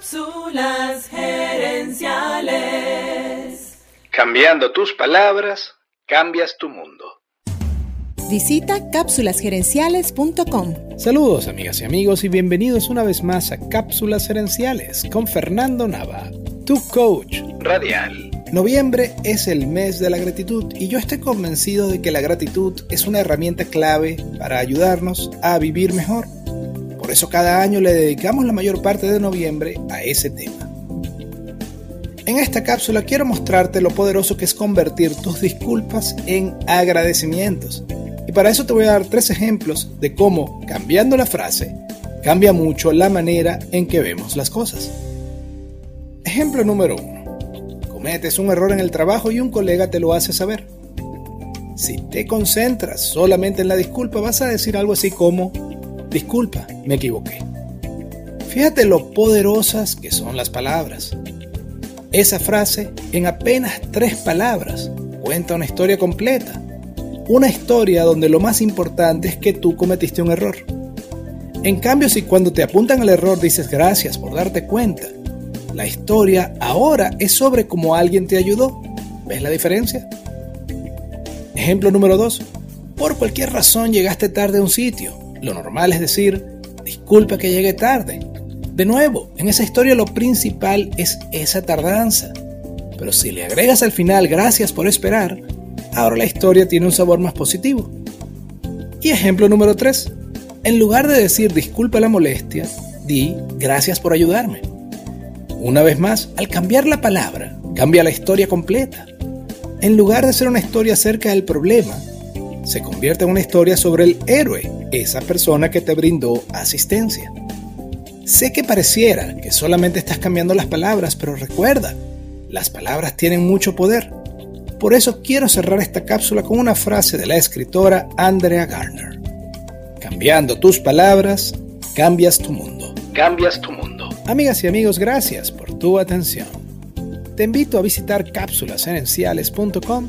Cápsulas gerenciales. Cambiando tus palabras, cambias tu mundo. Visita cápsulasgerenciales.com. Saludos amigas y amigos y bienvenidos una vez más a Cápsulas Gerenciales con Fernando Nava, tu coach Radial. Noviembre es el mes de la gratitud y yo estoy convencido de que la gratitud es una herramienta clave para ayudarnos a vivir mejor. Por eso cada año le dedicamos la mayor parte de noviembre a ese tema. En esta cápsula quiero mostrarte lo poderoso que es convertir tus disculpas en agradecimientos. Y para eso te voy a dar tres ejemplos de cómo, cambiando la frase, cambia mucho la manera en que vemos las cosas. Ejemplo número uno. Cometes un error en el trabajo y un colega te lo hace saber. Si te concentras solamente en la disculpa, vas a decir algo así como, disculpa, me equivoqué. Fíjate lo poderosas que son las palabras. Esa frase, en apenas tres palabras, cuenta una historia completa. Una historia donde lo más importante es que tú cometiste un error. En cambio, si cuando te apuntan al error dices gracias por darte cuenta, la historia ahora es sobre cómo alguien te ayudó. ¿Ves la diferencia? Ejemplo número 2. Por cualquier razón llegaste tarde a un sitio. Lo normal es decir, disculpa que llegué tarde. De nuevo, en esa historia lo principal es esa tardanza. Pero si le agregas al final gracias por esperar, ahora la historia tiene un sabor más positivo. Y ejemplo número 3. En lugar de decir disculpa la molestia, di gracias por ayudarme. Una vez más, al cambiar la palabra, cambia la historia completa. En lugar de ser una historia acerca del problema, se convierte en una historia sobre el héroe, esa persona que te brindó asistencia. Sé que pareciera que solamente estás cambiando las palabras, pero recuerda, las palabras tienen mucho poder. Por eso quiero cerrar esta cápsula con una frase de la escritora Andrea Garner. Cambiando tus palabras, cambias tu mundo. Cambias tu mundo. Amigas y amigos, gracias por tu atención. Te invito a visitar cápsulasgerenciales.com